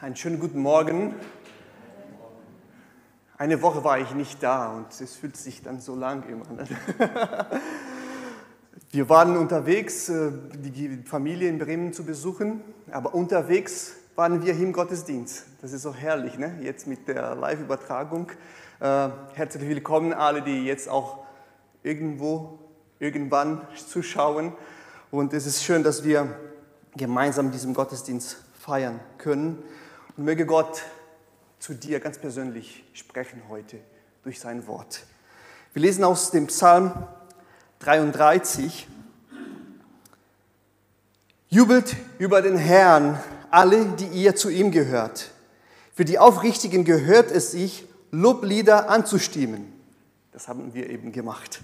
Einen schönen guten Morgen. Eine Woche war ich nicht da und es fühlt sich dann so lang immer an. Wir waren unterwegs, äh, die Familie in Bremen zu besuchen, aber unterwegs waren wir im Gottesdienst. Das ist so herrlich, ne? jetzt mit der Live-Übertragung. Äh, herzlich willkommen alle, die jetzt auch irgendwo, irgendwann zuschauen. Und es ist schön, dass wir gemeinsam diesen Gottesdienst feiern können. Und möge Gott zu dir ganz persönlich sprechen heute durch sein Wort. Wir lesen aus dem Psalm 33. Jubelt über den Herrn, alle, die ihr zu ihm gehört. Für die Aufrichtigen gehört es sich, Loblieder anzustimmen. Das haben wir eben gemacht.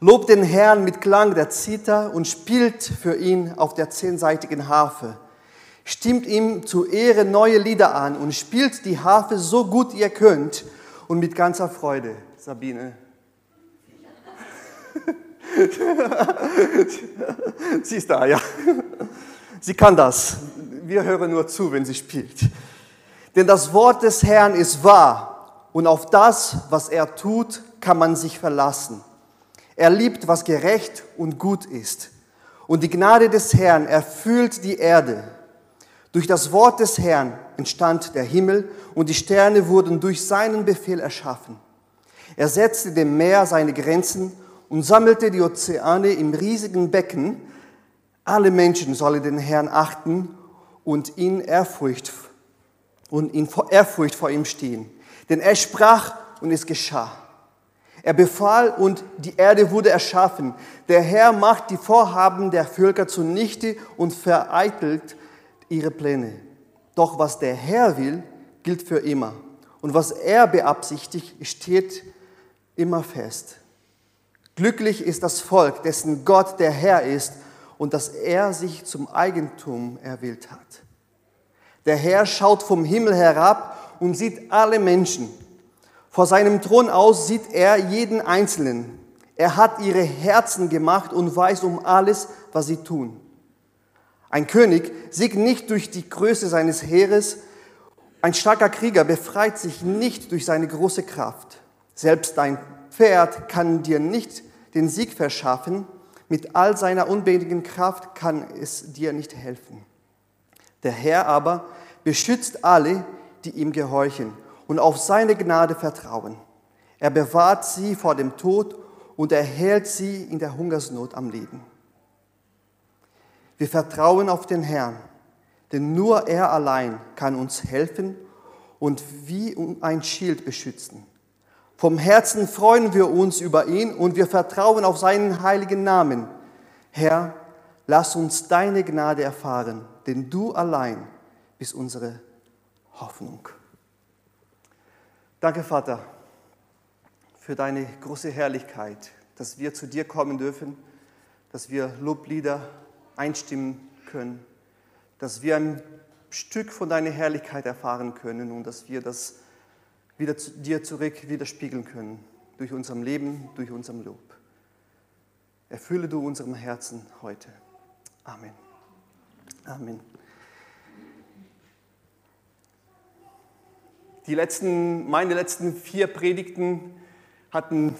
Lobt den Herrn mit Klang der Zither und spielt für ihn auf der zehnseitigen Harfe stimmt ihm zu Ehre neue Lieder an und spielt die Harfe so gut ihr könnt und mit ganzer Freude. Sabine. sie ist da, ja. Sie kann das. Wir hören nur zu, wenn sie spielt. Denn das Wort des Herrn ist wahr und auf das, was er tut, kann man sich verlassen. Er liebt, was gerecht und gut ist. Und die Gnade des Herrn erfüllt die Erde. Durch das Wort des Herrn entstand der Himmel und die Sterne wurden durch seinen Befehl erschaffen. Er setzte dem Meer seine Grenzen und sammelte die Ozeane im riesigen Becken. Alle Menschen sollen den Herrn achten und in Ehrfurcht und in Ehrfurcht vor ihm stehen. Denn er sprach und es geschah. Er befahl und die Erde wurde erschaffen. Der Herr macht die Vorhaben der Völker zunichte und vereitelt ihre Pläne. Doch was der Herr will, gilt für immer. Und was er beabsichtigt, steht immer fest. Glücklich ist das Volk, dessen Gott der Herr ist und das er sich zum Eigentum erwählt hat. Der Herr schaut vom Himmel herab und sieht alle Menschen. Vor seinem Thron aus sieht er jeden Einzelnen. Er hat ihre Herzen gemacht und weiß um alles, was sie tun. Ein König siegt nicht durch die Größe seines Heeres. Ein starker Krieger befreit sich nicht durch seine große Kraft. Selbst dein Pferd kann dir nicht den Sieg verschaffen. Mit all seiner unbändigen Kraft kann es dir nicht helfen. Der Herr aber beschützt alle, die ihm gehorchen und auf seine Gnade vertrauen. Er bewahrt sie vor dem Tod und erhält sie in der Hungersnot am Leben. Wir vertrauen auf den Herrn, denn nur er allein kann uns helfen und wie ein Schild beschützen. Vom Herzen freuen wir uns über ihn und wir vertrauen auf seinen heiligen Namen. Herr, lass uns deine Gnade erfahren, denn du allein bist unsere Hoffnung. Danke, Vater, für deine große Herrlichkeit, dass wir zu dir kommen dürfen, dass wir Loblieder einstimmen können, dass wir ein Stück von deiner Herrlichkeit erfahren können und dass wir das wieder zu dir zurück widerspiegeln können, durch unserem Leben, durch unserem Lob. Erfülle du unserem Herzen heute. Amen. Amen. Die letzten, meine letzten vier Predigten hatten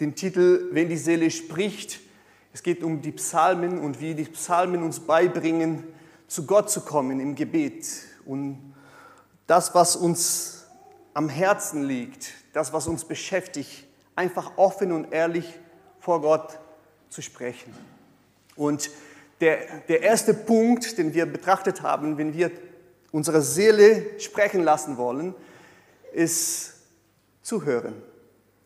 den Titel Wenn die Seele spricht, es geht um die Psalmen und wie die Psalmen uns beibringen, zu Gott zu kommen im Gebet. Und das, was uns am Herzen liegt, das, was uns beschäftigt, einfach offen und ehrlich vor Gott zu sprechen. Und der, der erste Punkt, den wir betrachtet haben, wenn wir unsere Seele sprechen lassen wollen, ist zuhören.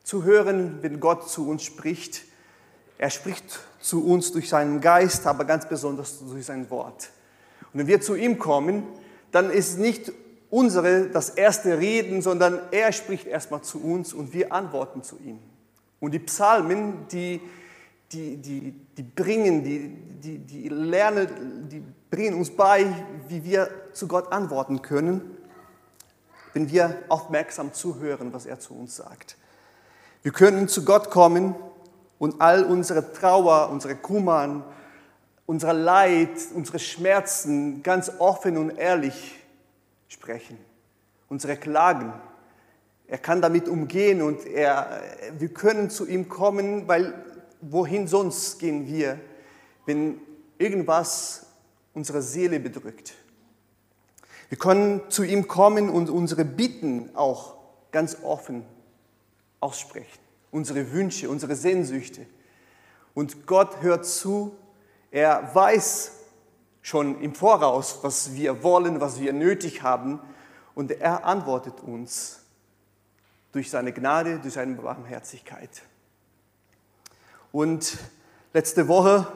Zuhören, wenn Gott zu uns spricht. Er spricht zu uns durch seinen Geist, aber ganz besonders durch sein Wort. Und wenn wir zu ihm kommen, dann ist nicht unsere das erste Reden, sondern er spricht erstmal zu uns und wir antworten zu ihm. Und die Psalmen, die, die, die, die bringen, die, die, die lernen, die bringen uns bei, wie wir zu Gott antworten können, wenn wir aufmerksam zuhören, was er zu uns sagt. Wir können zu Gott kommen und all unsere Trauer, unsere Kummer, unser Leid, unsere Schmerzen ganz offen und ehrlich sprechen, unsere Klagen. Er kann damit umgehen und er, wir können zu ihm kommen, weil wohin sonst gehen wir, wenn irgendwas unsere Seele bedrückt. Wir können zu ihm kommen und unsere Bitten auch ganz offen aussprechen, unsere Wünsche, unsere Sehnsüchte. Und Gott hört zu, er weiß schon im Voraus, was wir wollen, was wir nötig haben und er antwortet uns durch seine Gnade, durch seine Barmherzigkeit. Und letzte Woche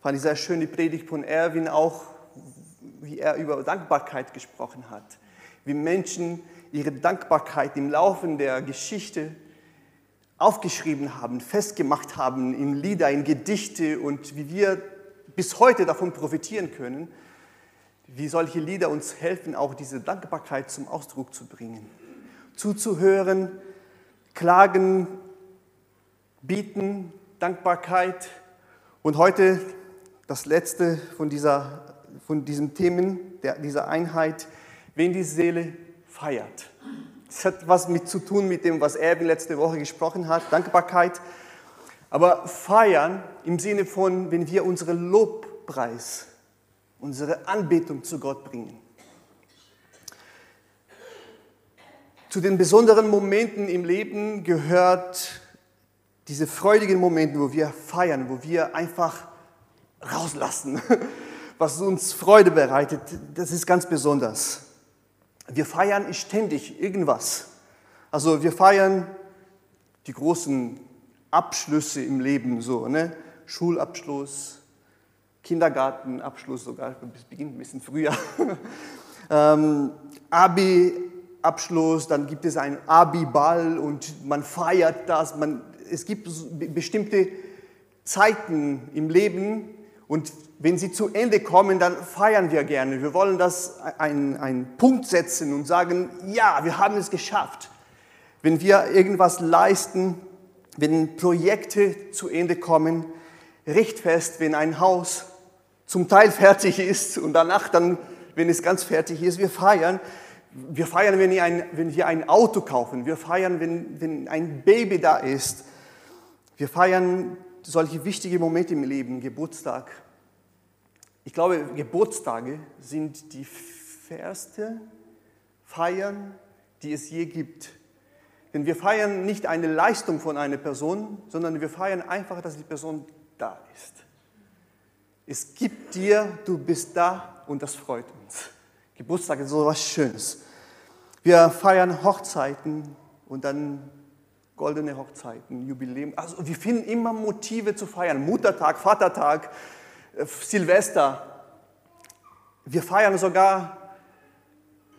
fand ich sehr schön die Predigt von Erwin auch, wie er über Dankbarkeit gesprochen hat. Wie Menschen ihre Dankbarkeit im Laufe der Geschichte aufgeschrieben haben, festgemacht haben in Lieder, in Gedichte und wie wir bis heute davon profitieren können, wie solche Lieder uns helfen, auch diese Dankbarkeit zum Ausdruck zu bringen. Zuzuhören, klagen, bieten, Dankbarkeit. Und heute das letzte von, dieser, von diesen Themen, der, dieser Einheit, wenn die Seele feiert. Das hat was mit zu tun mit dem, was Erwin letzte Woche gesprochen hat, Dankbarkeit. Aber feiern im Sinne von, wenn wir unseren Lobpreis, unsere Anbetung zu Gott bringen. Zu den besonderen Momenten im Leben gehört diese freudigen Momente, wo wir feiern, wo wir einfach rauslassen, was uns Freude bereitet, das ist ganz besonders. Wir feiern ständig irgendwas. Also wir feiern die großen Abschlüsse im Leben, so, ne? Schulabschluss, Kindergartenabschluss sogar, das beginnt ein bisschen früher. ähm, Abi-Abschluss, dann gibt es einen Abi-Ball und man feiert das. Man, es gibt bestimmte Zeiten im Leben und wenn sie zu Ende kommen, dann feiern wir gerne. Wir wollen das einen, Punkt setzen und sagen, ja, wir haben es geschafft. Wenn wir irgendwas leisten, wenn Projekte zu Ende kommen, richtfest, wenn ein Haus zum Teil fertig ist und danach dann, wenn es ganz fertig ist, wir feiern. Wir feiern, wenn wir ein, wenn wir ein Auto kaufen. Wir feiern, wenn, wenn ein Baby da ist. Wir feiern solche wichtige Momente im Leben, Geburtstag. Ich glaube, Geburtstage sind die erste Feiern, die es je gibt. Denn wir feiern nicht eine Leistung von einer Person, sondern wir feiern einfach, dass die Person da ist. Es gibt dir, du bist da und das freut uns. Geburtstag ist so etwas Schönes. Wir feiern Hochzeiten und dann goldene Hochzeiten, Jubiläum. Also wir finden immer Motive zu feiern. Muttertag, Vatertag, Silvester. Wir feiern sogar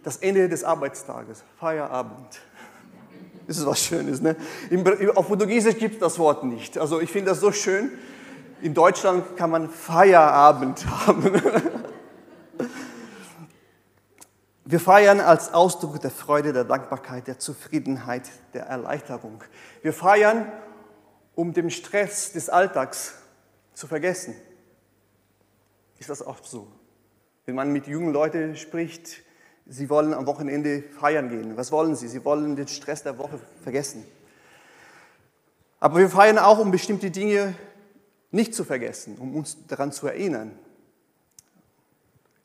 das Ende des Arbeitstages, Feierabend. Das ist was Schönes. Ne? Auf Portugiesisch gibt es das Wort nicht. Also ich finde das so schön. In Deutschland kann man Feierabend haben. Wir feiern als Ausdruck der Freude, der Dankbarkeit, der Zufriedenheit, der Erleichterung. Wir feiern, um den Stress des Alltags zu vergessen. Ist das oft so? Wenn man mit jungen Leuten spricht, sie wollen am Wochenende feiern gehen. Was wollen sie? Sie wollen den Stress der Woche vergessen. Aber wir feiern auch, um bestimmte Dinge nicht zu vergessen, um uns daran zu erinnern.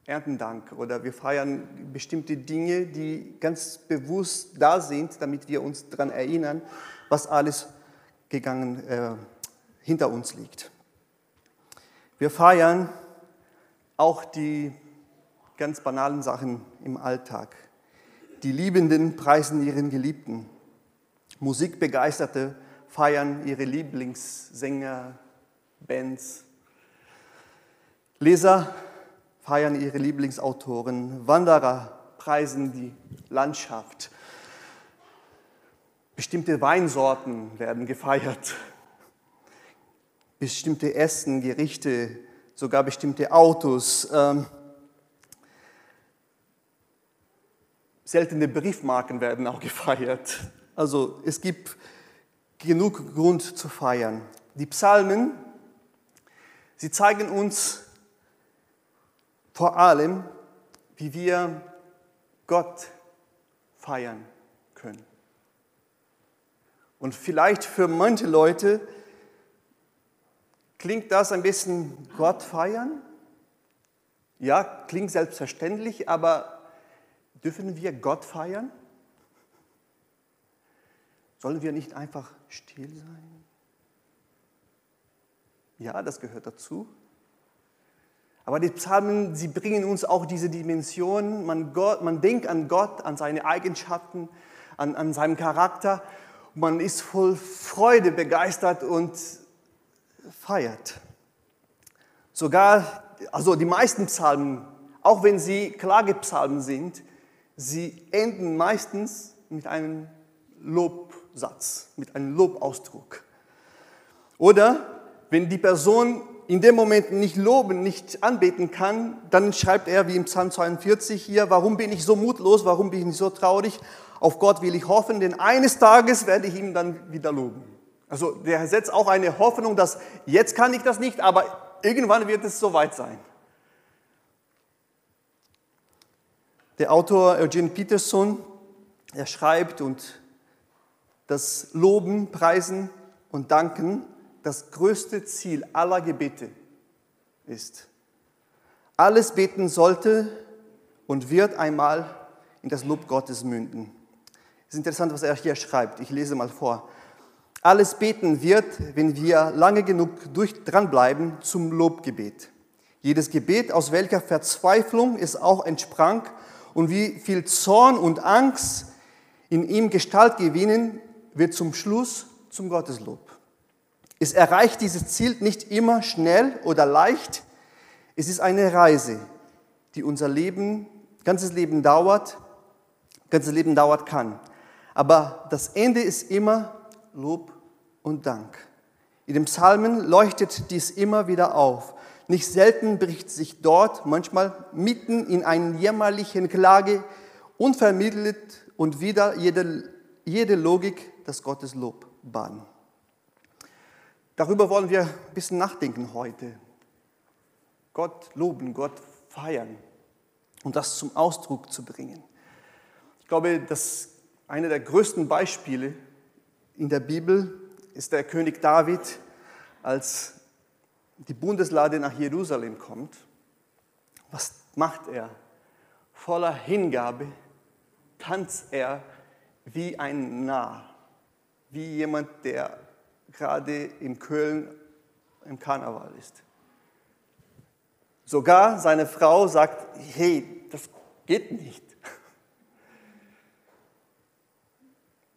Erntendank oder wir feiern bestimmte Dinge, die ganz bewusst da sind, damit wir uns daran erinnern, was alles gegangen äh, hinter uns liegt. Wir feiern auch die ganz banalen Sachen im Alltag. Die Liebenden preisen ihren Geliebten. Musikbegeisterte feiern ihre Lieblingssänger, Bands. Leser feiern ihre Lieblingsautoren, Wanderer preisen die Landschaft, bestimmte Weinsorten werden gefeiert, bestimmte Essen, Gerichte, sogar bestimmte Autos. Ähm, seltene Briefmarken werden auch gefeiert. Also es gibt genug Grund zu feiern. Die Psalmen, sie zeigen uns vor allem, wie wir Gott feiern können. Und vielleicht für manche Leute klingt das ein bisschen Gott feiern. Ja, klingt selbstverständlich, aber dürfen wir Gott feiern? Sollen wir nicht einfach still sein? Ja, das gehört dazu. Aber die Psalmen, sie bringen uns auch diese Dimension. Man, Gott, man denkt an Gott, an seine Eigenschaften, an, an seinen Charakter. Man ist voll Freude begeistert und feiert. Sogar, also die meisten Psalmen, auch wenn sie Klagepsalmen sind, sie enden meistens mit einem Lobsatz, mit einem Lobausdruck. Oder wenn die Person in dem Moment nicht loben, nicht anbeten kann, dann schreibt er wie im Psalm 42 hier, warum bin ich so mutlos, warum bin ich so traurig? Auf Gott will ich hoffen, denn eines Tages werde ich ihm dann wieder loben. Also der setzt auch eine Hoffnung, dass jetzt kann ich das nicht, aber irgendwann wird es soweit sein. Der Autor Eugene Peterson, er schreibt und das Loben, Preisen und Danken das größte Ziel aller Gebete ist. Alles Beten sollte und wird einmal in das Lob Gottes münden. Es ist interessant, was er hier schreibt. Ich lese mal vor. Alles Beten wird, wenn wir lange genug durch, dranbleiben, zum Lobgebet. Jedes Gebet, aus welcher Verzweiflung es auch entsprang und wie viel Zorn und Angst in ihm Gestalt gewinnen, wird zum Schluss zum Gotteslob. Es erreicht dieses Ziel nicht immer schnell oder leicht. Es ist eine Reise, die unser Leben, ganzes Leben dauert, ganzes Leben dauert kann. Aber das Ende ist immer Lob und Dank. In den Psalmen leuchtet dies immer wieder auf. Nicht selten bricht sich dort, manchmal mitten in einer jämmerlichen Klage, unvermittelt und wieder jede, jede Logik das Gotteslob bahn. Darüber wollen wir ein bisschen nachdenken heute. Gott loben, Gott feiern und das zum Ausdruck zu bringen. Ich glaube, dass eine der größten Beispiele in der Bibel ist der König David, als die Bundeslade nach Jerusalem kommt. Was macht er? Voller Hingabe tanzt er wie ein Narr, wie jemand, der gerade in Köln im Karneval ist. Sogar seine Frau sagt, hey, das geht nicht.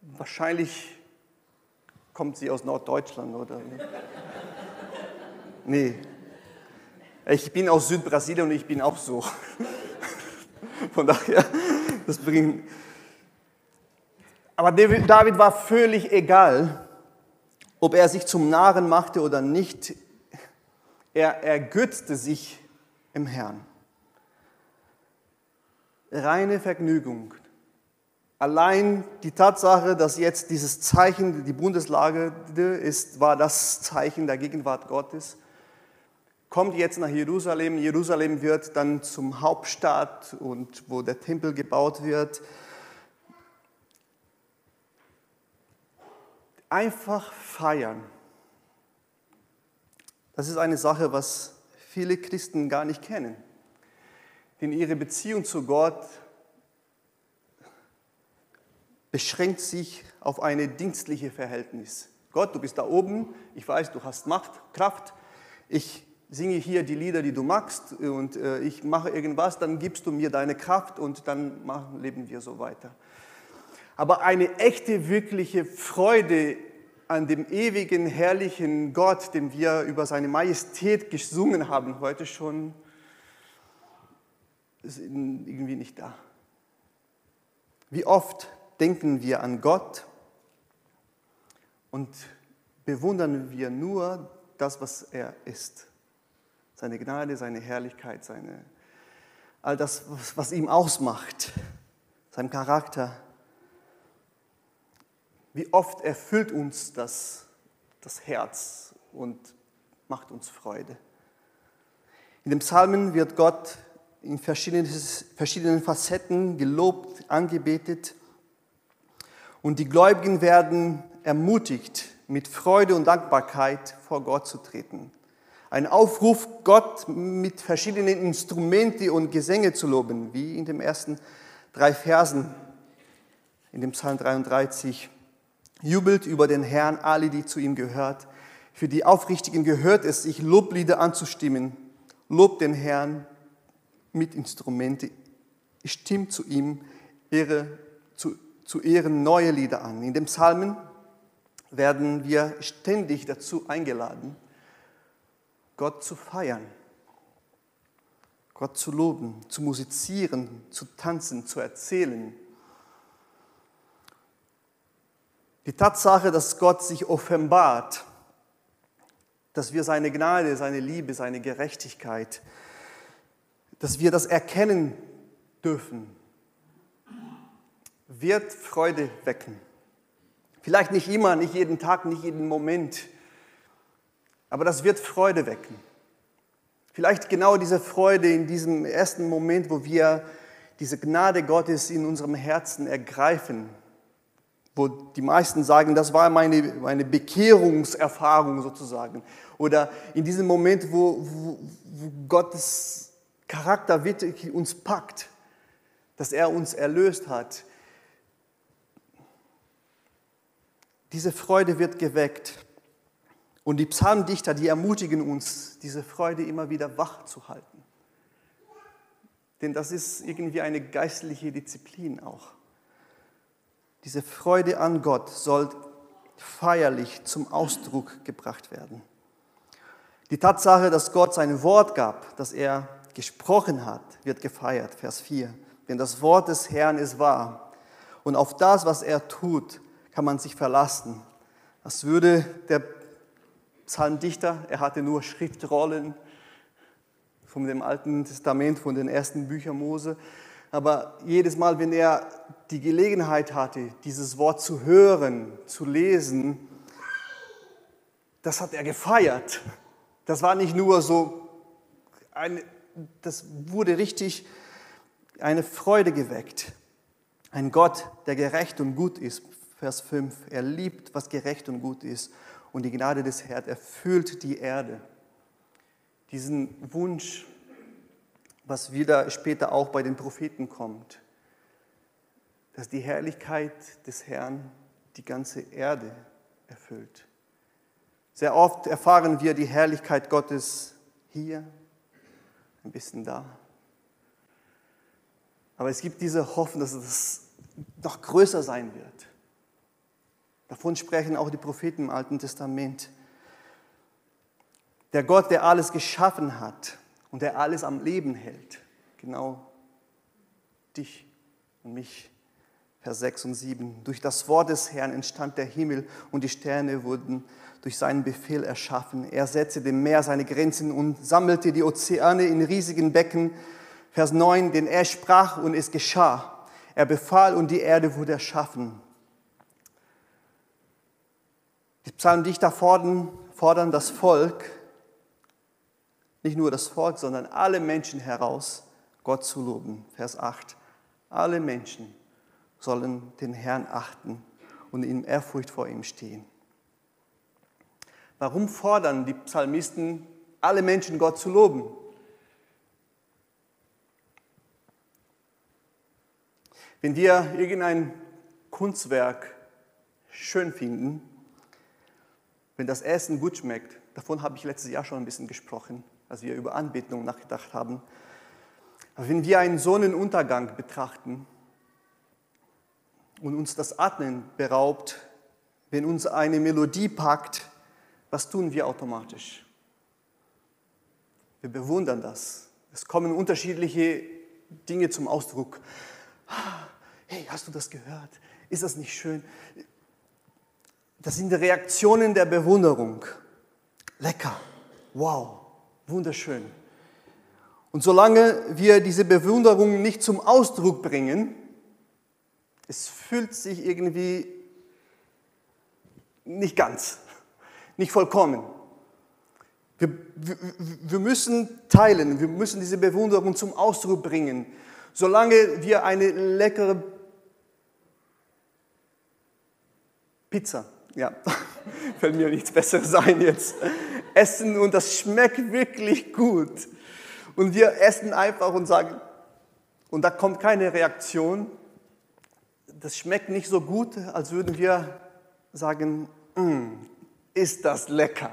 Wahrscheinlich kommt sie aus Norddeutschland oder. Nee. Ich bin aus Südbrasilien und ich bin auch so. Von daher, das bringt. Aber David war völlig egal, ob er sich zum Narren machte oder nicht, er ergötzte sich im Herrn. Reine Vergnügung. Allein die Tatsache, dass jetzt dieses Zeichen, die Bundeslage ist, war das Zeichen der Gegenwart Gottes. Kommt jetzt nach Jerusalem. Jerusalem wird dann zum Hauptstadt und wo der Tempel gebaut wird. einfach feiern. Das ist eine Sache, was viele Christen gar nicht kennen. Denn ihre Beziehung zu Gott beschränkt sich auf eine dienstliche Verhältnis. Gott, du bist da oben, ich weiß, du hast Macht, Kraft, ich singe hier die Lieder, die du magst und äh, ich mache irgendwas, dann gibst du mir deine Kraft und dann machen, leben wir so weiter. Aber eine echte, wirkliche Freude an dem ewigen, herrlichen Gott, den wir über seine Majestät gesungen haben heute schon, ist irgendwie nicht da. Wie oft denken wir an Gott und bewundern wir nur das, was er ist. Seine Gnade, seine Herrlichkeit, seine, all das, was ihm ausmacht, sein Charakter. Wie oft erfüllt uns das, das Herz und macht uns Freude. In dem Psalmen wird Gott in verschiedenen, verschiedenen Facetten gelobt, angebetet. Und die Gläubigen werden ermutigt, mit Freude und Dankbarkeit vor Gott zu treten. Ein Aufruf, Gott mit verschiedenen Instrumenten und Gesänge zu loben, wie in den ersten drei Versen in dem Psalm 33. Jubelt über den Herrn alle, die zu ihm gehört. Für die Aufrichtigen gehört es, sich Loblieder anzustimmen. Lobt den Herrn mit Instrumente. Stimmt zu ihm Ehre, zu, Ehren neue Lieder an. In dem Psalmen werden wir ständig dazu eingeladen, Gott zu feiern, Gott zu loben, zu musizieren, zu tanzen, zu erzählen. Die Tatsache, dass Gott sich offenbart, dass wir seine Gnade, seine Liebe, seine Gerechtigkeit, dass wir das erkennen dürfen, wird Freude wecken. Vielleicht nicht immer, nicht jeden Tag, nicht jeden Moment, aber das wird Freude wecken. Vielleicht genau diese Freude in diesem ersten Moment, wo wir diese Gnade Gottes in unserem Herzen ergreifen, wo die meisten sagen, das war meine, meine Bekehrungserfahrung sozusagen. Oder in diesem Moment, wo, wo, wo Gottes Charakter wirklich uns packt, dass er uns erlöst hat, Diese Freude wird geweckt. Und die Psalmdichter, die ermutigen uns, diese Freude immer wieder wach zu halten. Denn das ist irgendwie eine geistliche Disziplin auch. Diese Freude an Gott soll feierlich zum Ausdruck gebracht werden. Die Tatsache, dass Gott sein Wort gab, dass er gesprochen hat, wird gefeiert. Vers 4. Denn das Wort des Herrn ist wahr. Und auf das, was er tut, kann man sich verlassen. Das würde der Psalmdichter, er hatte nur Schriftrollen von dem Alten Testament, von den ersten Büchern Mose, aber jedes Mal, wenn er die Gelegenheit hatte, dieses Wort zu hören, zu lesen, das hat er gefeiert. Das war nicht nur so, eine, das wurde richtig eine Freude geweckt. Ein Gott, der gerecht und gut ist, Vers 5. Er liebt, was gerecht und gut ist. Und die Gnade des Herrn erfüllt die Erde. Diesen Wunsch, was wieder später auch bei den Propheten kommt, dass die Herrlichkeit des Herrn die ganze Erde erfüllt. Sehr oft erfahren wir die Herrlichkeit Gottes hier, ein bisschen da. Aber es gibt diese Hoffnung, dass es noch größer sein wird. Davon sprechen auch die Propheten im Alten Testament. Der Gott, der alles geschaffen hat und der alles am Leben hält. Genau dich und mich. Vers 6 und 7. Durch das Wort des Herrn entstand der Himmel und die Sterne wurden durch seinen Befehl erschaffen. Er setzte dem Meer seine Grenzen und sammelte die Ozeane in riesigen Becken. Vers 9, denn er sprach und es geschah. Er befahl und die Erde wurde erschaffen. Die Psalmdichter fordern, fordern das Volk, nicht nur das Volk, sondern alle Menschen heraus, Gott zu loben. Vers 8. Alle Menschen sollen den Herrn achten und in Ehrfurcht vor ihm stehen. Warum fordern die Psalmisten alle Menschen Gott zu loben? Wenn wir irgendein Kunstwerk schön finden, wenn das Essen gut schmeckt, davon habe ich letztes Jahr schon ein bisschen gesprochen, als wir über Anbetung nachgedacht haben. Aber wenn wir einen Sonnenuntergang betrachten und uns das Atmen beraubt, wenn uns eine Melodie packt, was tun wir automatisch? Wir bewundern das. Es kommen unterschiedliche Dinge zum Ausdruck. Hey, hast du das gehört? Ist das nicht schön? Das sind Reaktionen der Bewunderung. Lecker, wow, wunderschön. Und solange wir diese Bewunderung nicht zum Ausdruck bringen, es fühlt sich irgendwie nicht ganz, nicht vollkommen. Wir, wir, wir müssen teilen, wir müssen diese Bewunderung zum Ausdruck bringen. Solange wir eine leckere Pizza, ja, fällt mir nichts Besseres ein jetzt, essen und das schmeckt wirklich gut. Und wir essen einfach und sagen, und da kommt keine Reaktion, das schmeckt nicht so gut, als würden wir sagen, mm, ist das lecker.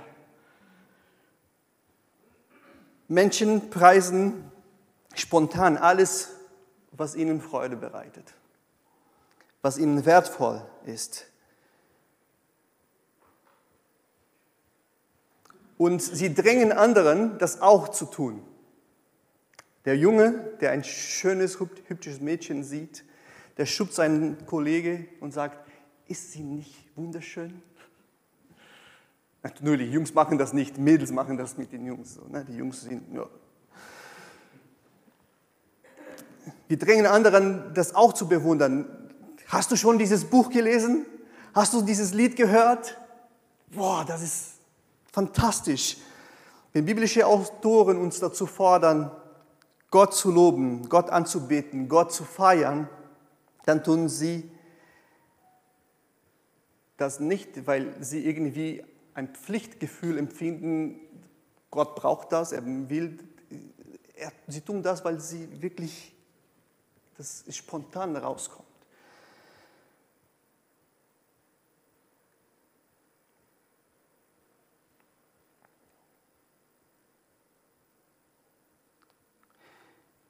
Menschen preisen spontan alles, was ihnen Freude bereitet, was ihnen wertvoll ist. Und sie drängen anderen, das auch zu tun. Der Junge, der ein schönes, hübsches Mädchen sieht, der schubst seinen Kollege und sagt, ist sie nicht wunderschön? Die Jungs machen das nicht, Mädels machen das mit den Jungs. Ne? Die Jungs sind, ja. Wir drängen anderen, das auch zu bewundern. Hast du schon dieses Buch gelesen? Hast du dieses Lied gehört? Boah, das ist fantastisch. Wenn biblische Autoren uns dazu fordern, Gott zu loben, Gott anzubeten, Gott zu feiern, dann tun sie das nicht, weil sie irgendwie ein Pflichtgefühl empfinden, Gott braucht das, er will, er, sie tun das, weil sie wirklich, das spontan rauskommt.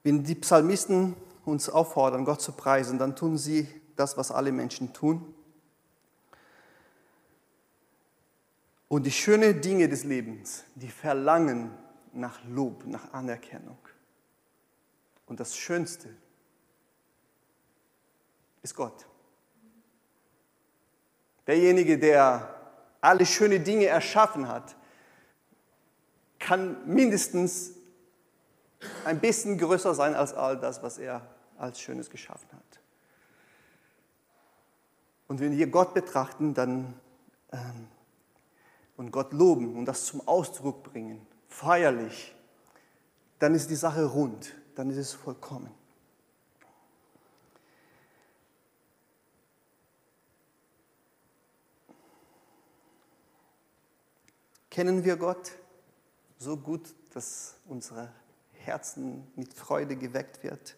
Wenn die Psalmisten uns auffordern, Gott zu preisen, dann tun sie das, was alle Menschen tun. Und die schönen Dinge des Lebens, die verlangen nach Lob, nach Anerkennung. Und das Schönste ist Gott. Derjenige, der alle schönen Dinge erschaffen hat, kann mindestens ein bisschen größer sein als all das, was er als Schönes geschaffen hat. Und wenn wir Gott betrachten dann, ähm, und Gott loben und das zum Ausdruck bringen, feierlich, dann ist die Sache rund, dann ist es vollkommen. Kennen wir Gott so gut, dass unsere Herzen mit Freude geweckt wird.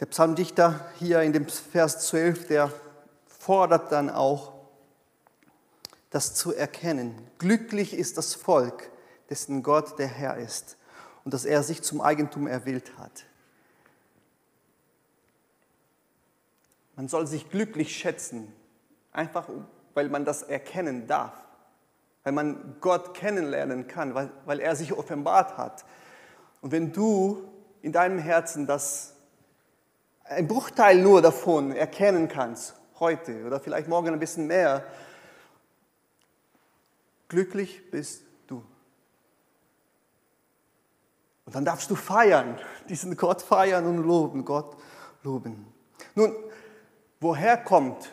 Der Psalmdichter hier in dem Vers 12, der fordert dann auch, das zu erkennen. Glücklich ist das Volk, dessen Gott der Herr ist und dass er sich zum Eigentum erwählt hat. Man soll sich glücklich schätzen, einfach weil man das erkennen darf weil man Gott kennenlernen kann, weil, weil er sich offenbart hat. Und wenn du in deinem Herzen das, ein Bruchteil nur davon erkennen kannst, heute oder vielleicht morgen ein bisschen mehr, glücklich bist du. Und dann darfst du feiern, diesen Gott feiern und loben, Gott loben. Nun, woher kommt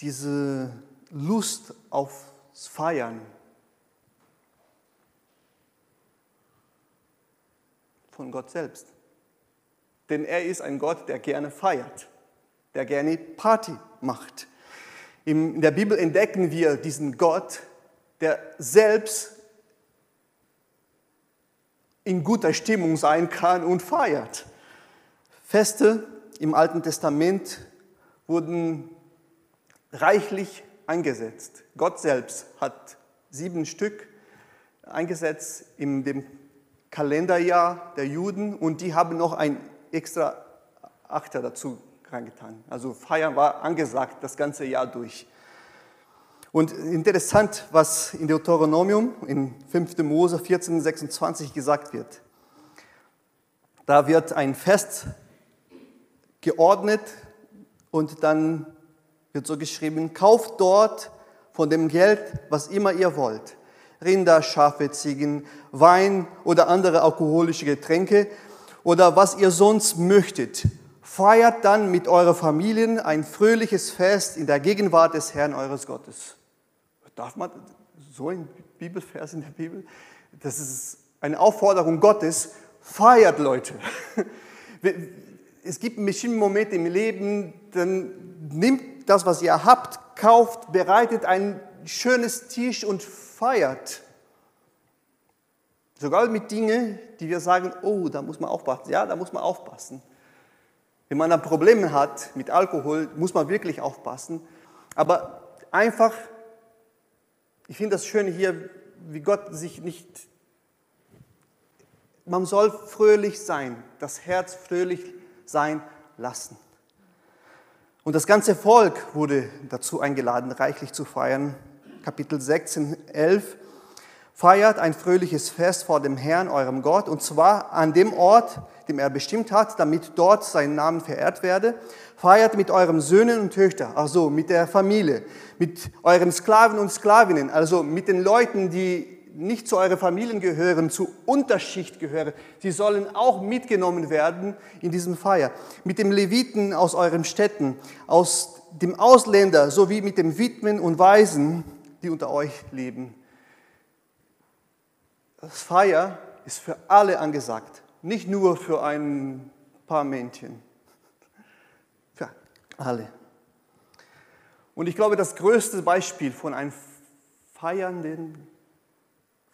diese Lust aufs Feiern. Von Gott selbst. Denn er ist ein Gott, der gerne feiert, der gerne Party macht. In der Bibel entdecken wir diesen Gott, der selbst in guter Stimmung sein kann und feiert. Feste im Alten Testament wurden reichlich eingesetzt. Gott selbst hat sieben Stück eingesetzt in dem Kalenderjahr der Juden und die haben noch ein extra Achter dazu reingetan. Also Feiern war angesagt das ganze Jahr durch. Und interessant, was in Deuteronomium in 5. Mose 14, 26 gesagt wird. Da wird ein Fest geordnet und dann wird so geschrieben, kauft dort von dem Geld, was immer ihr wollt. Rinder, Schafe, Ziegen, Wein oder andere alkoholische Getränke oder was ihr sonst möchtet. feiert dann mit eurer Familien ein fröhliches Fest in der Gegenwart des Herrn eures Gottes. Darf man so ein Bibelvers in der Bibel? Das ist eine Aufforderung Gottes. Feiert, Leute. Es gibt bestimmte Momente im Leben, dann nimmt das, was ihr habt, kauft, bereitet ein schönes Tisch und feiert. Sogar mit Dingen, die wir sagen, oh, da muss man aufpassen. Ja, da muss man aufpassen. Wenn man da Probleme hat mit Alkohol, muss man wirklich aufpassen. Aber einfach, ich finde das schön hier, wie Gott sich nicht, man soll fröhlich sein, das Herz fröhlich sein lassen. Und das ganze Volk wurde dazu eingeladen, reichlich zu feiern. Kapitel 16, 11 feiert ein fröhliches Fest vor dem Herrn, eurem Gott, und zwar an dem Ort, dem er bestimmt hat, damit dort sein Name verehrt werde. Feiert mit euren Söhnen und Töchtern, also mit der Familie, mit euren Sklaven und Sklavinnen, also mit den Leuten, die nicht zu euren Familien gehören, zu Unterschicht gehören. Sie sollen auch mitgenommen werden in diesem Feier. Mit dem Leviten aus euren Städten, aus dem Ausländer sowie mit den Witwen und Waisen, die unter euch leben. Das Feier ist für alle angesagt, nicht nur für ein paar Männchen. Für alle. Und ich glaube, das größte Beispiel von einem feiernden,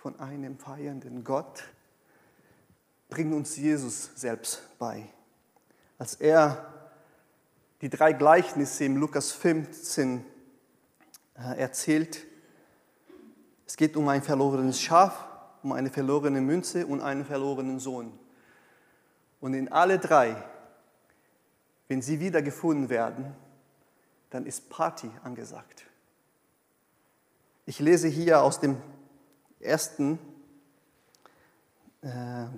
von einem feiernden Gott bringt uns Jesus selbst bei. Als er die drei Gleichnisse im Lukas 15 äh, erzählt, es geht um ein verlorenes Schaf, um eine verlorene Münze und einen verlorenen Sohn. Und in alle drei, wenn sie wiedergefunden werden, dann ist Party angesagt. Ich lese hier aus dem ersten äh,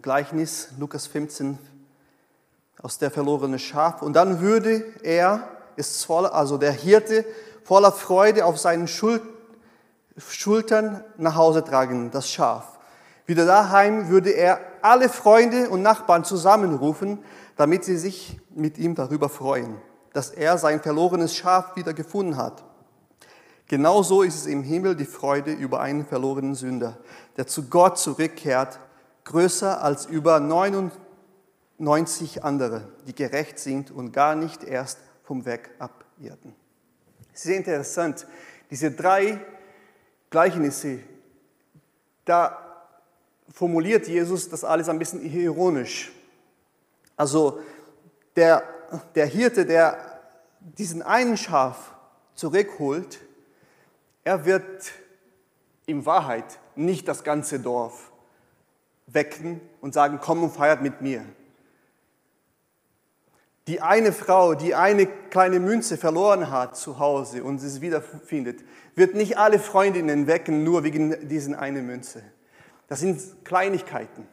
Gleichnis, Lukas 15, aus der verlorene Schaf. Und dann würde er es voller, also der Hirte, voller Freude auf seinen Schultern nach Hause tragen, das Schaf. Wieder daheim würde er alle Freunde und Nachbarn zusammenrufen, damit sie sich mit ihm darüber freuen, dass er sein verlorenes Schaf wieder gefunden hat. Genauso ist es im Himmel die Freude über einen verlorenen Sünder, der zu Gott zurückkehrt, größer als über 99 andere, die gerecht sind und gar nicht erst vom Weg abirrten. Sehr interessant, diese drei Gleichnisse, da formuliert Jesus das alles ein bisschen ironisch. Also der, der Hirte, der diesen einen Schaf zurückholt, er wird in Wahrheit nicht das ganze Dorf wecken und sagen, komm und feiert mit mir. Die eine Frau, die eine kleine Münze verloren hat zu Hause und sie wiederfindet, wird nicht alle Freundinnen wecken, nur wegen diesen eine Münze. Das sind Kleinigkeiten.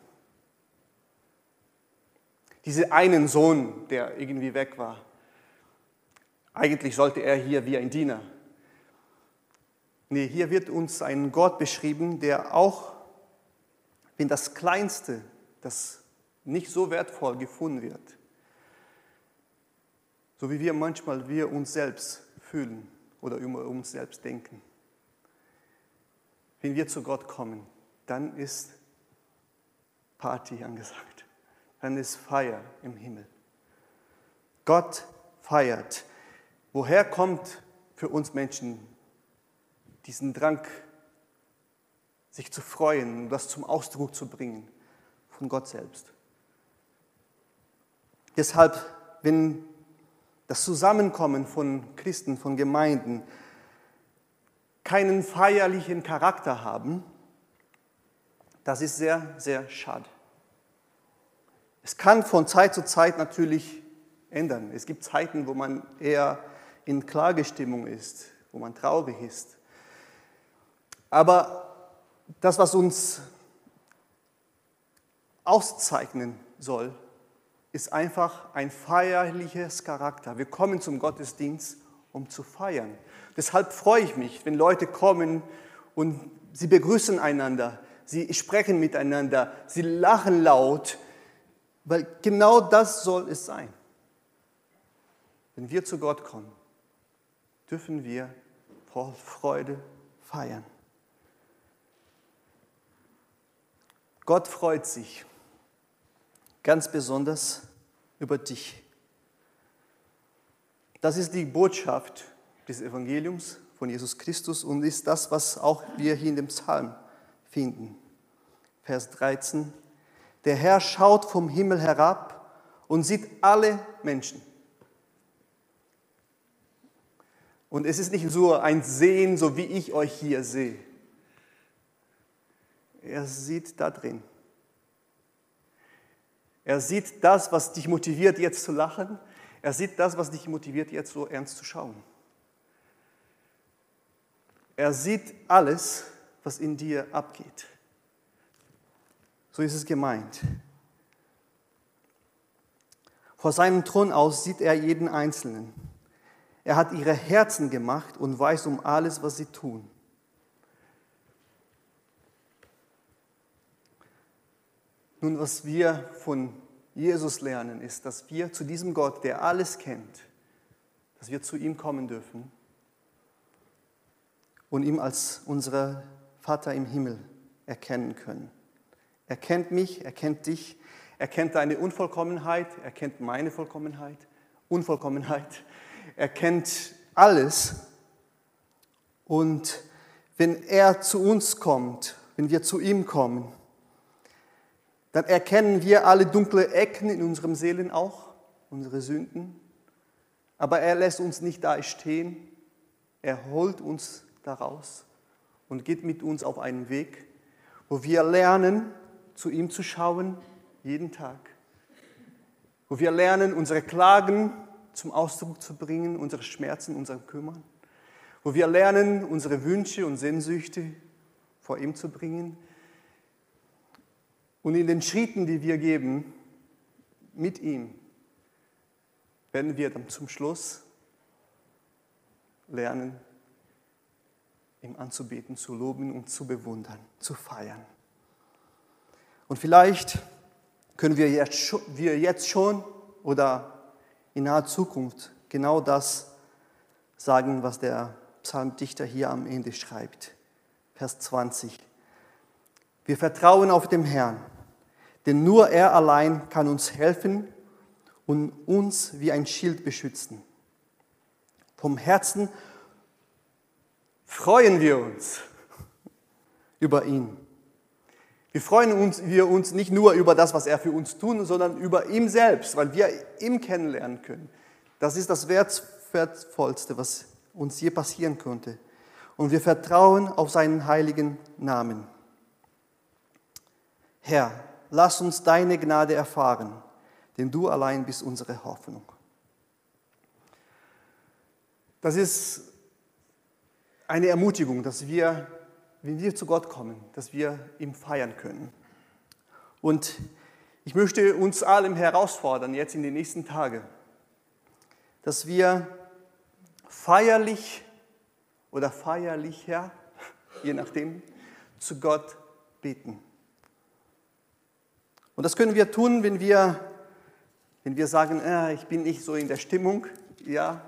Diese einen Sohn, der irgendwie weg war. Eigentlich sollte er hier wie ein Diener. Nee, hier wird uns ein Gott beschrieben, der auch, wenn das Kleinste, das nicht so wertvoll gefunden wird, so wie wir manchmal wir uns selbst fühlen oder über uns selbst denken. Wenn wir zu Gott kommen, dann ist Party angesagt. Dann ist Feier im Himmel. Gott feiert. Woher kommt für uns Menschen diesen Drang, sich zu freuen und das zum Ausdruck zu bringen? Von Gott selbst. Deshalb, wenn das Zusammenkommen von Christen, von Gemeinden keinen feierlichen Charakter haben, das ist sehr, sehr schade. Es kann von Zeit zu Zeit natürlich ändern. Es gibt Zeiten, wo man eher in Klagestimmung ist, wo man traurig ist. Aber das, was uns auszeichnen soll, ist einfach ein feierliches Charakter. Wir kommen zum Gottesdienst, um zu feiern. Deshalb freue ich mich, wenn Leute kommen und sie begrüßen einander, sie sprechen miteinander, sie lachen laut, weil genau das soll es sein. wenn wir zu Gott kommen, dürfen wir voll Freude feiern. Gott freut sich ganz besonders über dich. Das ist die Botschaft des Evangeliums von Jesus Christus und ist das, was auch wir hier in dem Psalm finden. Vers 13. Der Herr schaut vom Himmel herab und sieht alle Menschen. Und es ist nicht so ein Sehen, so wie ich euch hier sehe. Er sieht da drin. Er sieht das, was dich motiviert, jetzt zu lachen. Er sieht das, was dich motiviert, jetzt so ernst zu schauen. Er sieht alles, was in dir abgeht. So ist es gemeint. Vor seinem Thron aus sieht er jeden Einzelnen. Er hat ihre Herzen gemacht und weiß um alles, was sie tun. Nun, was wir von Jesus lernen, ist, dass wir zu diesem Gott, der alles kennt, dass wir zu ihm kommen dürfen und ihm als unser Vater im Himmel erkennen können. Er kennt mich, er kennt dich, er kennt deine Unvollkommenheit, er kennt meine Vollkommenheit, Unvollkommenheit, er kennt alles. Und wenn er zu uns kommt, wenn wir zu ihm kommen, dann erkennen wir alle dunkle Ecken in unserem Seelen auch, unsere Sünden. Aber er lässt uns nicht da stehen. Er holt uns daraus und geht mit uns auf einen Weg, wo wir lernen, zu ihm zu schauen, jeden Tag. Wo wir lernen, unsere Klagen zum Ausdruck zu bringen, unsere Schmerzen, unser Kümmern. Wo wir lernen, unsere Wünsche und Sehnsüchte vor ihm zu bringen und in den Schritten, die wir geben, mit ihm, werden wir dann zum Schluss lernen, ihm anzubeten, zu loben und zu bewundern, zu feiern. Und vielleicht können wir jetzt, wir jetzt schon oder in naher Zukunft genau das sagen, was der Psalmdichter hier am Ende schreibt. Vers 20. Wir vertrauen auf den Herrn denn nur er allein kann uns helfen und uns wie ein Schild beschützen. Vom Herzen freuen wir uns über ihn. Wir freuen uns, wir uns nicht nur über das, was er für uns tut, sondern über ihn selbst, weil wir ihn kennenlernen können. Das ist das Wertvollste, was uns je passieren könnte. Und wir vertrauen auf seinen heiligen Namen. Herr, lass uns deine Gnade erfahren, denn du allein bist unsere Hoffnung. Das ist eine Ermutigung, dass wir, wenn wir zu Gott kommen, dass wir ihm feiern können. Und ich möchte uns allem herausfordern, jetzt in den nächsten Tagen, dass wir feierlich oder feierlicher, je nachdem, zu Gott beten. Und das können wir tun, wenn wir, wenn wir sagen, äh, ich bin nicht so in der Stimmung. Ja,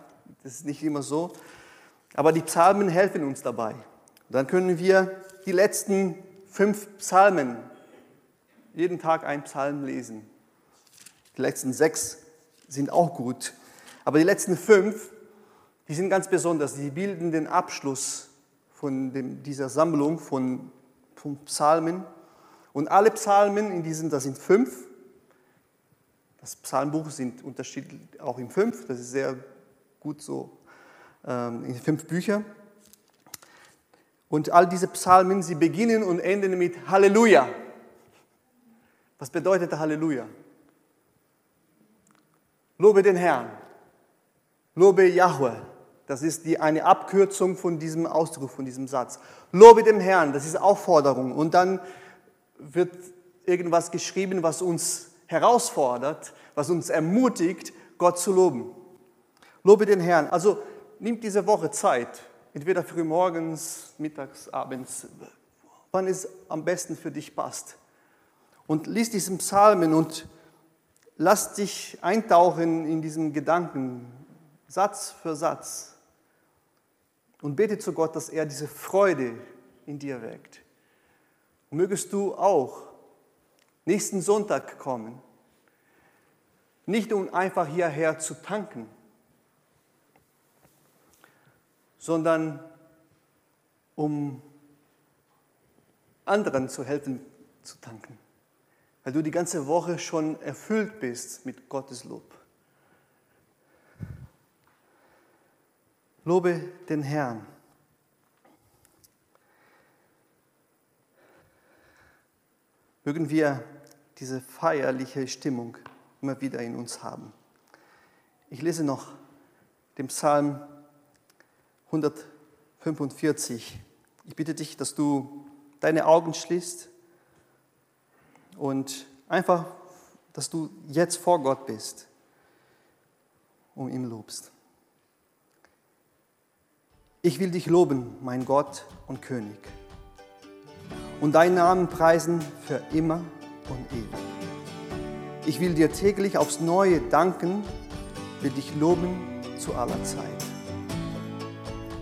das ist nicht immer so. Aber die Psalmen helfen uns dabei. Und dann können wir die letzten fünf Psalmen, jeden Tag ein Psalm lesen. Die letzten sechs sind auch gut. Aber die letzten fünf, die sind ganz besonders. Die bilden den Abschluss von dem, dieser Sammlung von, von Psalmen. Und alle Psalmen in diesem, das sind fünf. Das Psalmbuch sind unterschiedlich auch in fünf. Das ist sehr gut so ähm, in fünf Bücher. Und all diese Psalmen, sie beginnen und enden mit Halleluja. Was bedeutet Halleluja? Lobe den Herrn. Lobe Yahweh. Das ist die, eine Abkürzung von diesem Ausdruck, von diesem Satz. Lobe den Herrn, das ist Aufforderung. Und dann wird irgendwas geschrieben, was uns herausfordert, was uns ermutigt, Gott zu loben. Lobe den Herrn. Also nimm diese Woche Zeit, entweder früh morgens, mittags, abends, wann es am besten für dich passt. Und lies diesen Psalmen und lass dich eintauchen in diesen Gedanken, Satz für Satz und bete zu Gott, dass er diese Freude in dir weckt. Mögest du auch nächsten Sonntag kommen, nicht um einfach hierher zu tanken, sondern um anderen zu helfen zu tanken, weil du die ganze Woche schon erfüllt bist mit Gottes Lob. Lobe den Herrn. Mögen wir diese feierliche Stimmung immer wieder in uns haben. Ich lese noch den Psalm 145. Ich bitte dich, dass du deine Augen schließt und einfach, dass du jetzt vor Gott bist und ihm lobst. Ich will dich loben, mein Gott und König, und deinen Namen preisen für immer und ewig. Ich will dir täglich aufs Neue danken, will dich loben zu aller Zeit.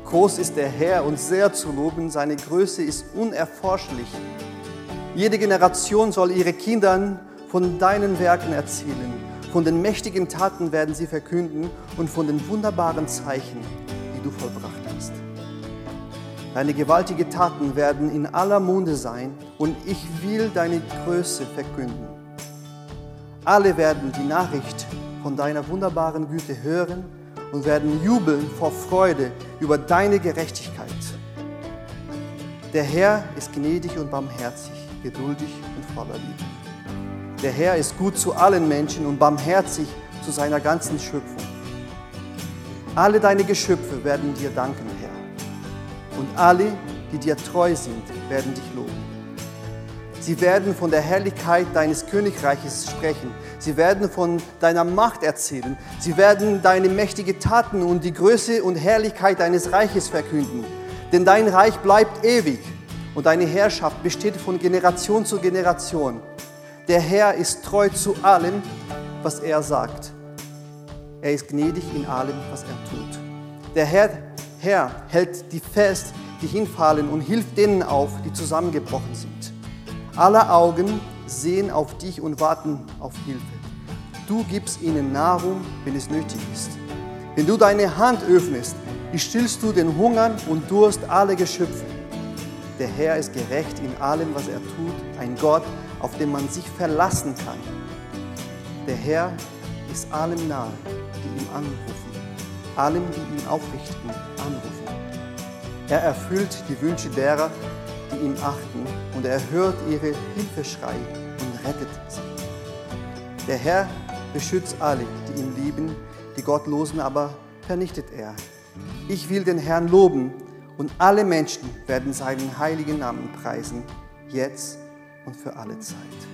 Groß ist der Herr und sehr zu loben, seine Größe ist unerforschlich. Jede Generation soll ihre Kindern von deinen Werken erzählen. Von den mächtigen Taten werden sie verkünden und von den wunderbaren Zeichen, die du vollbracht hast. Deine gewaltigen Taten werden in aller Munde sein und ich will deine Größe verkünden. Alle werden die Nachricht von deiner wunderbaren Güte hören und werden jubeln vor Freude über deine Gerechtigkeit. Der Herr ist gnädig und barmherzig geduldig und voller Liebe. Der Herr ist gut zu allen Menschen und barmherzig zu seiner ganzen Schöpfung. Alle deine Geschöpfe werden dir danken, Herr. Und alle, die dir treu sind, werden dich loben. Sie werden von der Herrlichkeit deines Königreiches sprechen. Sie werden von deiner Macht erzählen. Sie werden deine mächtigen Taten und die Größe und Herrlichkeit deines Reiches verkünden. Denn dein Reich bleibt ewig und deine Herrschaft besteht von Generation zu Generation. Der Herr ist treu zu allem, was er sagt. Er ist gnädig in allem, was er tut. Der Herr, Herr hält die fest, die hinfallen und hilft denen auf, die zusammengebrochen sind. Alle Augen sehen auf dich und warten auf Hilfe. Du gibst ihnen Nahrung, wenn es nötig ist. Wenn du deine Hand öffnest, stillst du den Hunger und Durst aller Geschöpfe. Der Herr ist gerecht in allem, was er tut, ein Gott, auf den man sich verlassen kann. Der Herr ist allem nahe, die ihm anrufen, allem, die ihn aufrichten. Er erfüllt die Wünsche derer, die ihn achten, und er hört ihre Hilfeschrei und rettet sie. Der Herr beschützt alle, die ihn lieben, die Gottlosen aber vernichtet er. Ich will den Herrn loben und alle Menschen werden seinen heiligen Namen preisen, jetzt und für alle Zeit.